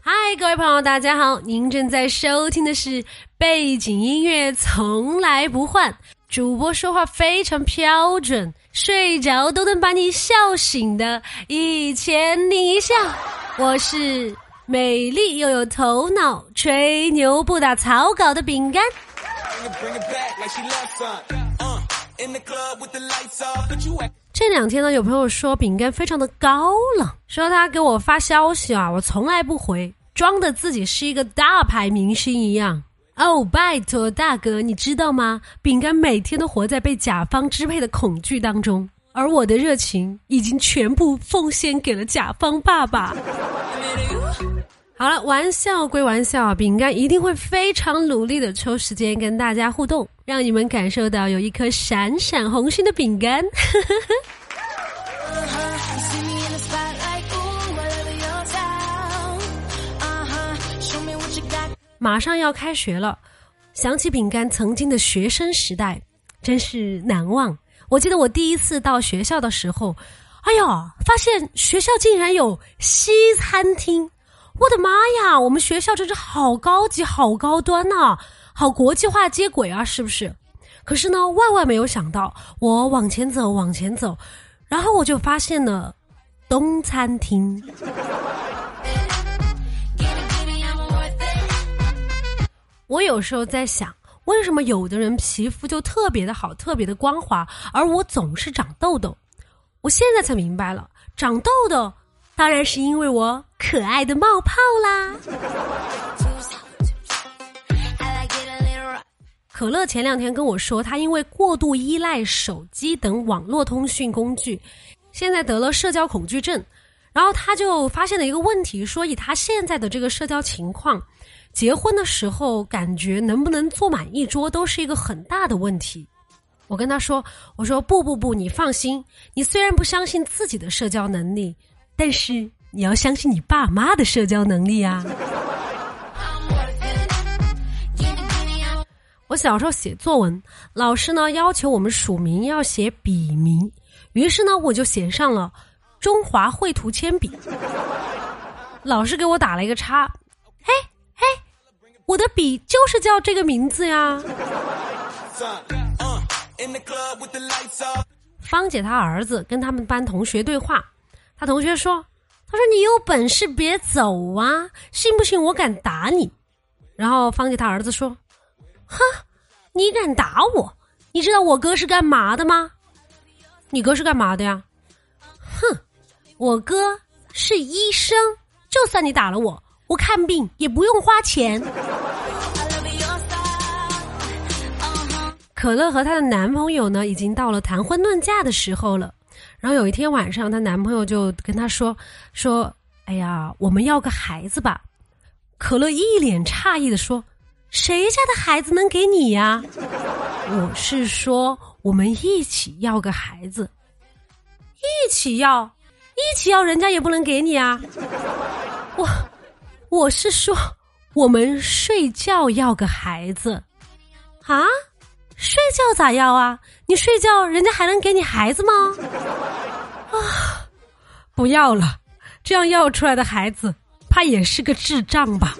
嗨，各位朋友，大家好！您正在收听的是背景音乐，从来不换。主播说话非常标准，睡着都能把你笑醒的，一千零一笑。我是美丽又有头脑、吹牛不打草稿的饼干。这两天呢，有朋友说饼干非常的高冷，说他给我发消息啊，我从来不回，装的自己是一个大牌明星一样。哦，拜托大哥，你知道吗？饼干每天都活在被甲方支配的恐惧当中，而我的热情已经全部奉献给了甲方爸爸。好了，玩笑归玩笑，饼干一定会非常努力的抽时间跟大家互动，让你们感受到有一颗闪闪红心的饼干。马上要开学了，想起饼干曾经的学生时代，真是难忘。我记得我第一次到学校的时候，哎呀，发现学校竟然有西餐厅。我的妈呀！我们学校真是好高级、好高端呐，好国际化接轨啊，是不是？可是呢，万万没有想到，我往前走，往前走，然后我就发现了东餐厅。我有时候在想，为什么有的人皮肤就特别的好，特别的光滑，而我总是长痘痘？我现在才明白了，长痘痘。当然是因为我可爱的冒泡啦！可乐前两天跟我说，他因为过度依赖手机等网络通讯工具，现在得了社交恐惧症。然后他就发现了一个问题，说以他现在的这个社交情况，结婚的时候感觉能不能坐满一桌都是一个很大的问题。我跟他说：“我说不不不，你放心，你虽然不相信自己的社交能力。”但是你要相信你爸妈的社交能力啊！我小时候写作文，老师呢要求我们署名要写笔名，于是呢我就写上了中华绘图铅笔。老师给我打了一个叉，嘿嘿，我的笔就是叫这个名字呀。方姐她儿子跟他们班同学对话。他同学说：“他说你有本事别走啊，信不信我敢打你？”然后方姐他儿子说：“哼，你敢打我？你知道我哥是干嘛的吗？你哥是干嘛的呀？哼，我哥是医生。就算你打了我，我看病也不用花钱。”可乐和她的男朋友呢，已经到了谈婚论嫁的时候了。然后有一天晚上，她男朋友就跟她说：“说，哎呀，我们要个孩子吧。”可乐一脸诧异的说：“谁家的孩子能给你呀？”我是说，我们一起要个孩子，一起要，一起要，人家也不能给你啊。我，我是说，我们睡觉要个孩子，啊？睡觉咋要啊？你睡觉，人家还能给你孩子吗？啊，不要了，这样要出来的孩子，怕也是个智障吧。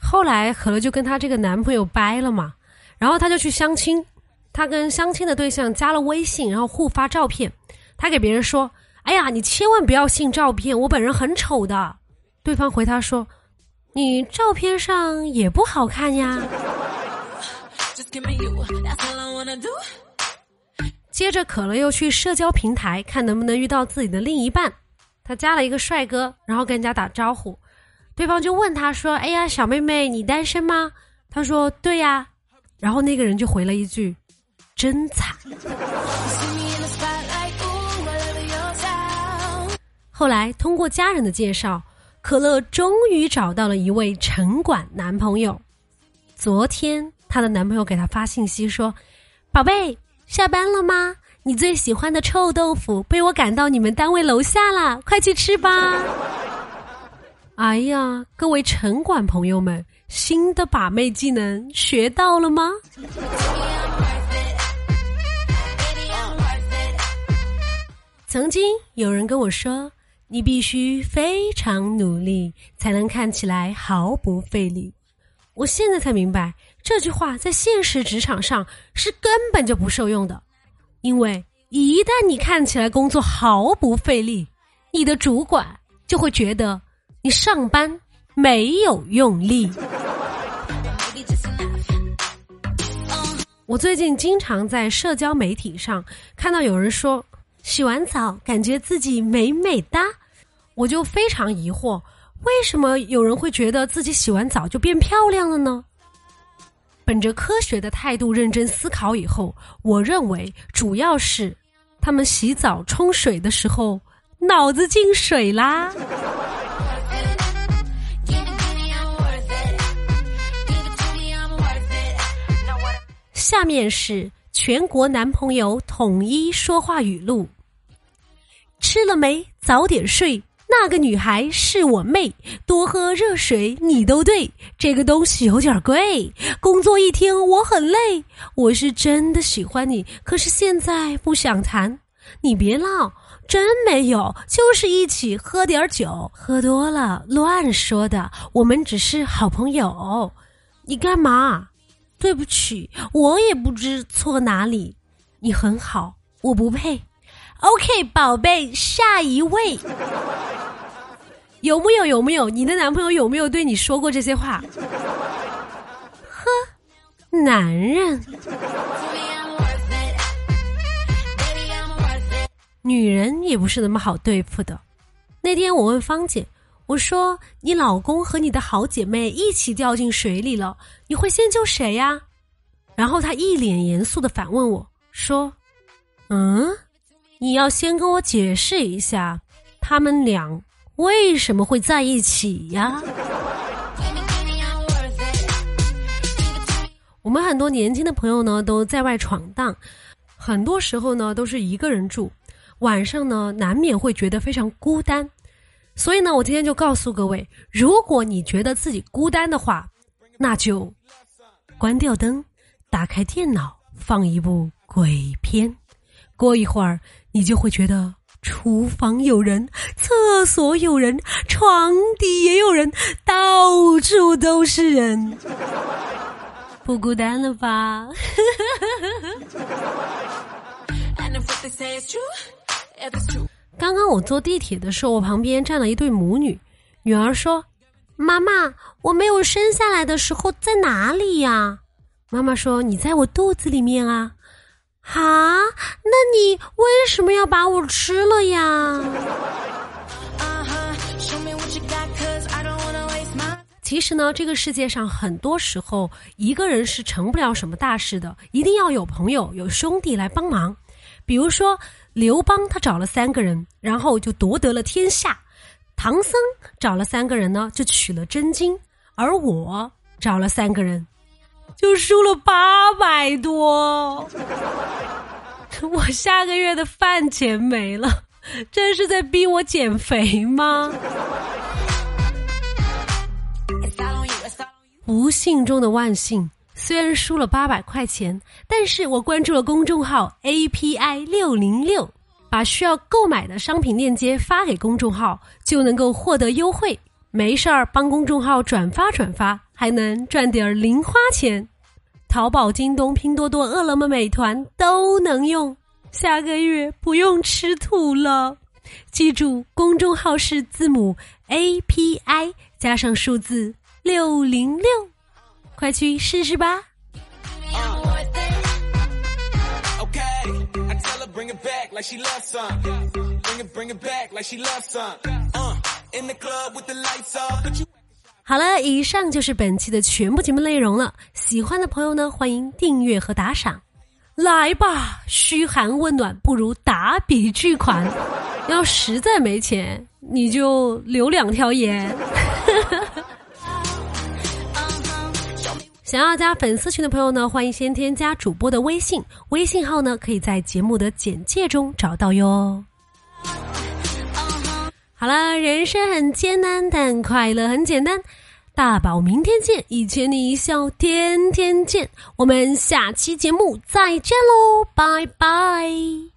后来可乐就跟她这个男朋友掰了嘛，然后她就去相亲，她跟相亲的对象加了微信，然后互发照片，她给别人说：“哎呀，你千万不要信照片，我本人很丑的。”对方回她说。你照片上也不好看呀。接着，可乐又去社交平台看能不能遇到自己的另一半。他加了一个帅哥，然后跟人家打招呼。对方就问他说：“哎呀，小妹妹，你单身吗？”他说：“对呀。”然后那个人就回了一句：“真惨。”后来通过家人的介绍。可乐终于找到了一位城管男朋友。昨天，她的男朋友给她发信息说：“宝贝，下班了吗？你最喜欢的臭豆腐被我赶到你们单位楼下了，快去吃吧！”哎呀，各位城管朋友们，新的把妹技能学到了吗？曾经有人跟我说：“你必须非常努力，才能看起来毫不费力。”我现在才明白，这句话在现实职场上是根本就不受用的。因为一旦你看起来工作毫不费力，你的主管就会觉得你上班没有用力。我最近经常在社交媒体上看到有人说。洗完澡，感觉自己美美哒，我就非常疑惑，为什么有人会觉得自己洗完澡就变漂亮了呢？本着科学的态度认真思考以后，我认为主要是他们洗澡冲水的时候脑子进水啦。下面是。全国男朋友统一说话语录：吃了没？早点睡。那个女孩是我妹，多喝热水你都对。这个东西有点贵。工作一天我很累，我是真的喜欢你，可是现在不想谈。你别闹，真没有，就是一起喝点酒，喝多了乱说的。我们只是好朋友。你干嘛？对不起，我也不知错哪里。你很好，我不配。OK，宝贝，下一位。有木有？有没有？你的男朋友有没有对你说过这些话？呵，男人。女人也不是那么好对付的。那天我问芳姐。我说：“你老公和你的好姐妹一起掉进水里了，你会先救谁呀？”然后她一脸严肃的反问我说：“嗯，你要先跟我解释一下，他们俩为什么会在一起呀？”我们很多年轻的朋友呢都在外闯荡，很多时候呢都是一个人住，晚上呢难免会觉得非常孤单。所以呢，我今天就告诉各位，如果你觉得自己孤单的话，那就关掉灯，打开电脑，放一部鬼片。过一会儿，你就会觉得厨房有人，厕所有人，床底也有人，到处都是人，不孤单了吧？刚刚我坐地铁的时候，我旁边站了一对母女。女儿说：“妈妈，我没有生下来的时候在哪里呀？”妈妈说：“你在我肚子里面啊。”啊，那你为什么要把我吃了呀？其实呢，这个世界上很多时候一个人是成不了什么大事的，一定要有朋友、有兄弟来帮忙。比如说。刘邦他找了三个人，然后就夺得了天下；唐僧找了三个人呢，就取了真经；而我找了三个人，就输了八百多。我下个月的饭钱没了，这是在逼我减肥吗？不幸中的万幸。虽然输了八百块钱，但是我关注了公众号 API 六零六，把需要购买的商品链接发给公众号，就能够获得优惠。没事儿，帮公众号转发转发，还能赚点零花钱。淘宝、京东、拼多多、饿了么、美团都能用，下个月不用吃土了。记住，公众号是字母 API 加上数字六零六。快去试试吧！In the club with the lights off. 好了，以上就是本期的全部节目内容了。喜欢的朋友呢，欢迎订阅和打赏。来吧，嘘寒问暖不如打笔巨款。要实在没钱，你就留两条言。想要加粉丝群的朋友呢，欢迎先添加主播的微信，微信号呢可以在节目的简介中找到哟。好了，人生很艰难，但快乐很简单。大宝，明天见！一千你一笑，天天见。我们下期节目再见喽，拜拜。